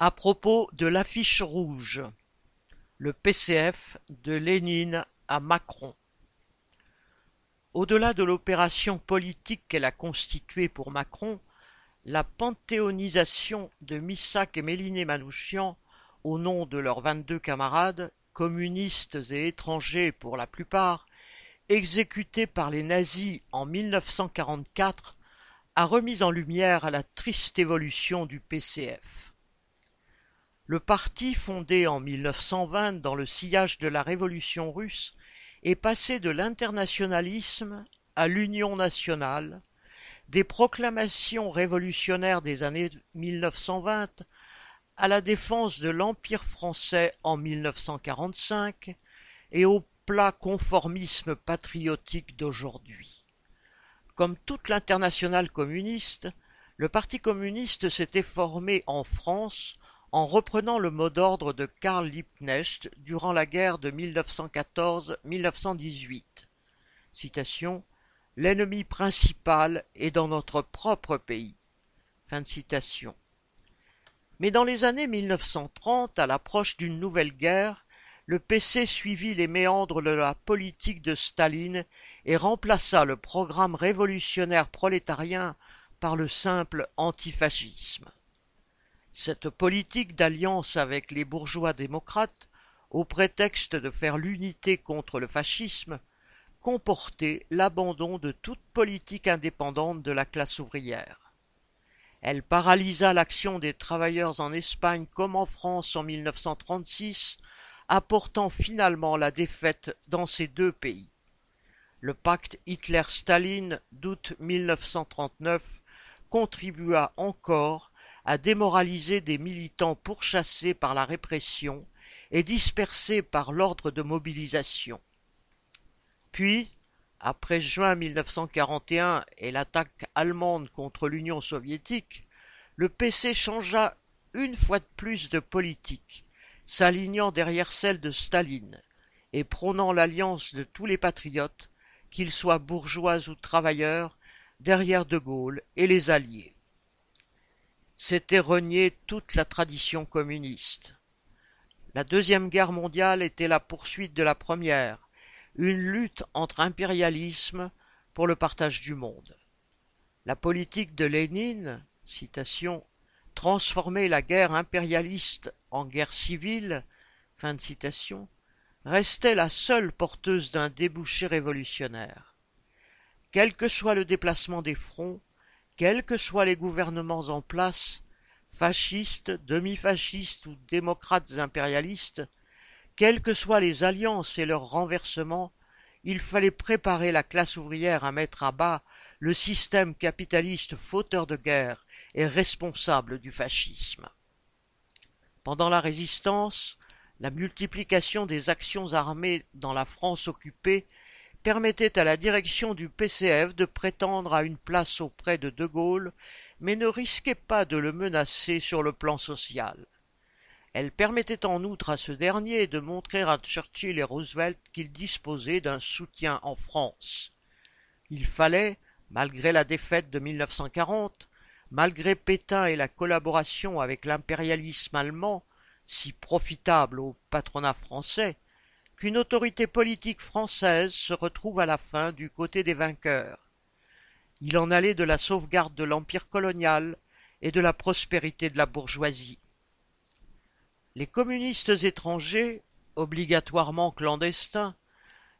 À propos de l'affiche rouge, le PCF de Lénine à Macron. Au-delà de l'opération politique qu'elle a constituée pour Macron, la panthéonisation de Missak et Méliné Manouchian au nom de leurs vingt-deux camarades, communistes et étrangers pour la plupart, exécutés par les nazis en 1944, a remis en lumière la triste évolution du PCF. Le parti, fondé en 1920 dans le sillage de la révolution russe, est passé de l'internationalisme à l'union nationale, des proclamations révolutionnaires des années 1920 à la défense de l'Empire français en 1945 et au plat conformisme patriotique d'aujourd'hui. Comme toute l'internationale communiste, le Parti communiste s'était formé en France en reprenant le mot d'ordre de Karl Liebknecht durant la guerre de 1914-1918. Citation L'ennemi principal est dans notre propre pays. Mais dans les années 1930, à l'approche d'une nouvelle guerre, le PC suivit les méandres de la politique de Staline et remplaça le programme révolutionnaire prolétarien par le simple antifascisme. Cette politique d'alliance avec les bourgeois démocrates, au prétexte de faire l'unité contre le fascisme, comportait l'abandon de toute politique indépendante de la classe ouvrière. Elle paralysa l'action des travailleurs en Espagne comme en France en 1936, apportant finalement la défaite dans ces deux pays. Le pacte Hitler-Staline d'août 1939 contribua encore à démoraliser des militants pourchassés par la répression et dispersés par l'ordre de mobilisation. Puis, après juin 1941 et l'attaque allemande contre l'Union soviétique, le PC changea une fois de plus de politique, s'alignant derrière celle de Staline et prônant l'alliance de tous les patriotes, qu'ils soient bourgeois ou travailleurs, derrière De Gaulle et les Alliés. C'était renier toute la tradition communiste. La Deuxième Guerre mondiale était la poursuite de la Première, une lutte entre impérialisme pour le partage du monde. La politique de Lénine, citation, transformer la guerre impérialiste en guerre civile, fin de citation, restait la seule porteuse d'un débouché révolutionnaire. Quel que soit le déplacement des fronts, quels que soient les gouvernements en place, fascistes, demi-fascistes ou démocrates impérialistes, quelles que soient les alliances et leur renversement, il fallait préparer la classe ouvrière à mettre à bas le système capitaliste fauteur de guerre et responsable du fascisme. Pendant la résistance, la multiplication des actions armées dans la France occupée permettait à la direction du PCF de prétendre à une place auprès de De Gaulle, mais ne risquait pas de le menacer sur le plan social. Elle permettait en outre à ce dernier de montrer à Churchill et Roosevelt qu'il disposait d'un soutien en France. Il fallait, malgré la défaite de 1940, malgré Pétain et la collaboration avec l'impérialisme allemand, si profitable au patronat français, qu'une autorité politique française se retrouve à la fin du côté des vainqueurs. Il en allait de la sauvegarde de l'empire colonial et de la prospérité de la bourgeoisie. Les communistes étrangers, obligatoirement clandestins,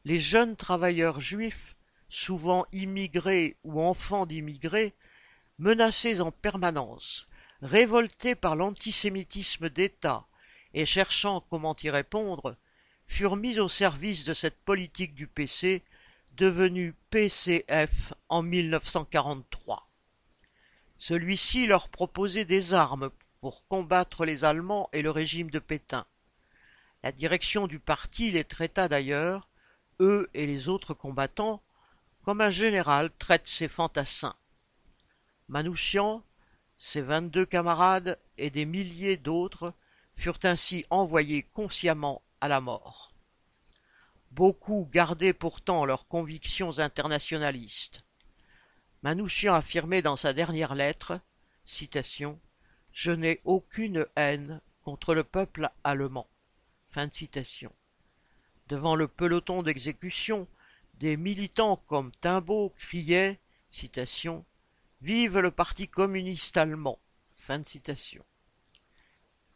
les jeunes travailleurs juifs, souvent immigrés ou enfants d'immigrés, menacés en permanence, révoltés par l'antisémitisme d'État et cherchant comment y répondre, furent mis au service de cette politique du PC, devenue PCF en 1943. Celui-ci leur proposait des armes pour combattre les Allemands et le régime de Pétain. La direction du parti les traita d'ailleurs, eux et les autres combattants, comme un général traite ses fantassins. Manouchian, ses vingt-deux camarades et des milliers d'autres furent ainsi envoyés consciemment à la mort. Beaucoup gardaient pourtant leurs convictions internationalistes. Manouchian affirmait dans sa dernière lettre Je n'ai aucune haine contre le peuple allemand. Devant le peloton d'exécution, des militants comme Timbaud criaient Vive le Parti communiste allemand.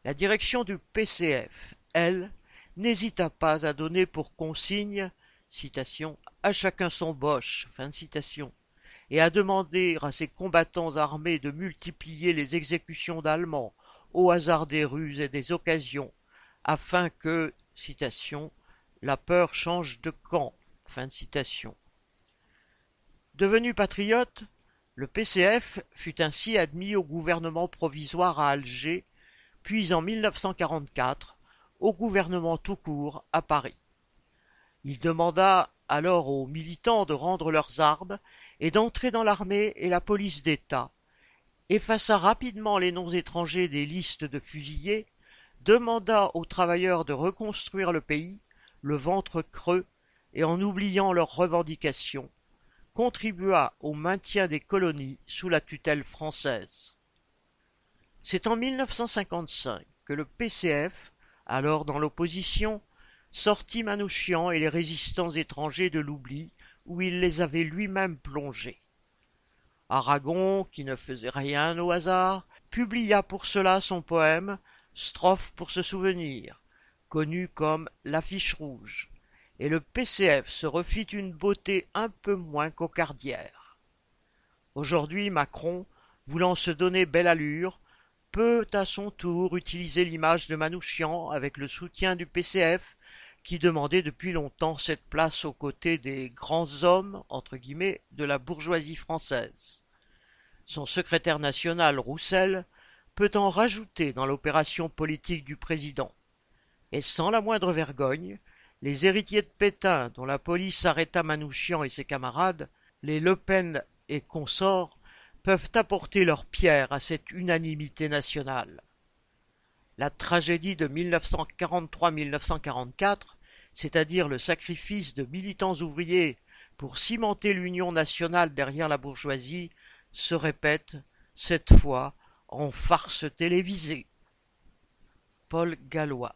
La direction du PCF, elle, n'hésita pas à donner pour consigne citation, à chacun son boche, et à demander à ses combattants armés de multiplier les exécutions d'Allemands au hasard des rues et des occasions, afin que, la peur change de camp. Devenu patriote, le PCF fut ainsi admis au gouvernement provisoire à Alger, puis en 1944 au gouvernement tout court à Paris. Il demanda alors aux militants de rendre leurs armes et d'entrer dans l'armée et la police d'État, effaça rapidement les noms étrangers des listes de fusillés, demanda aux travailleurs de reconstruire le pays, le ventre creux, et en oubliant leurs revendications, contribua au maintien des colonies sous la tutelle française. C'est en 1955 que le PCF, alors dans l'opposition, sortit Manouchian et les résistants étrangers de l'oubli où il les avait lui-même plongés. Aragon, qui ne faisait rien au hasard, publia pour cela son poème Strophe pour se souvenir, connu comme l'affiche rouge, et le PCF se refit une beauté un peu moins cocardière. Aujourd'hui, Macron, voulant se donner belle allure, peut à son tour utiliser l'image de Manouchian avec le soutien du PCF qui demandait depuis longtemps cette place aux côtés des grands hommes de la bourgeoisie française. Son secrétaire national Roussel peut en rajouter dans l'opération politique du président. Et sans la moindre vergogne, les héritiers de Pétain, dont la police arrêta Manouchian et ses camarades, les Le Pen et consorts, peuvent apporter leur pierre à cette unanimité nationale. La tragédie de 1943-1944, c'est-à-dire le sacrifice de militants ouvriers pour cimenter l'union nationale derrière la bourgeoisie, se répète, cette fois, en farce télévisée. Paul Gallois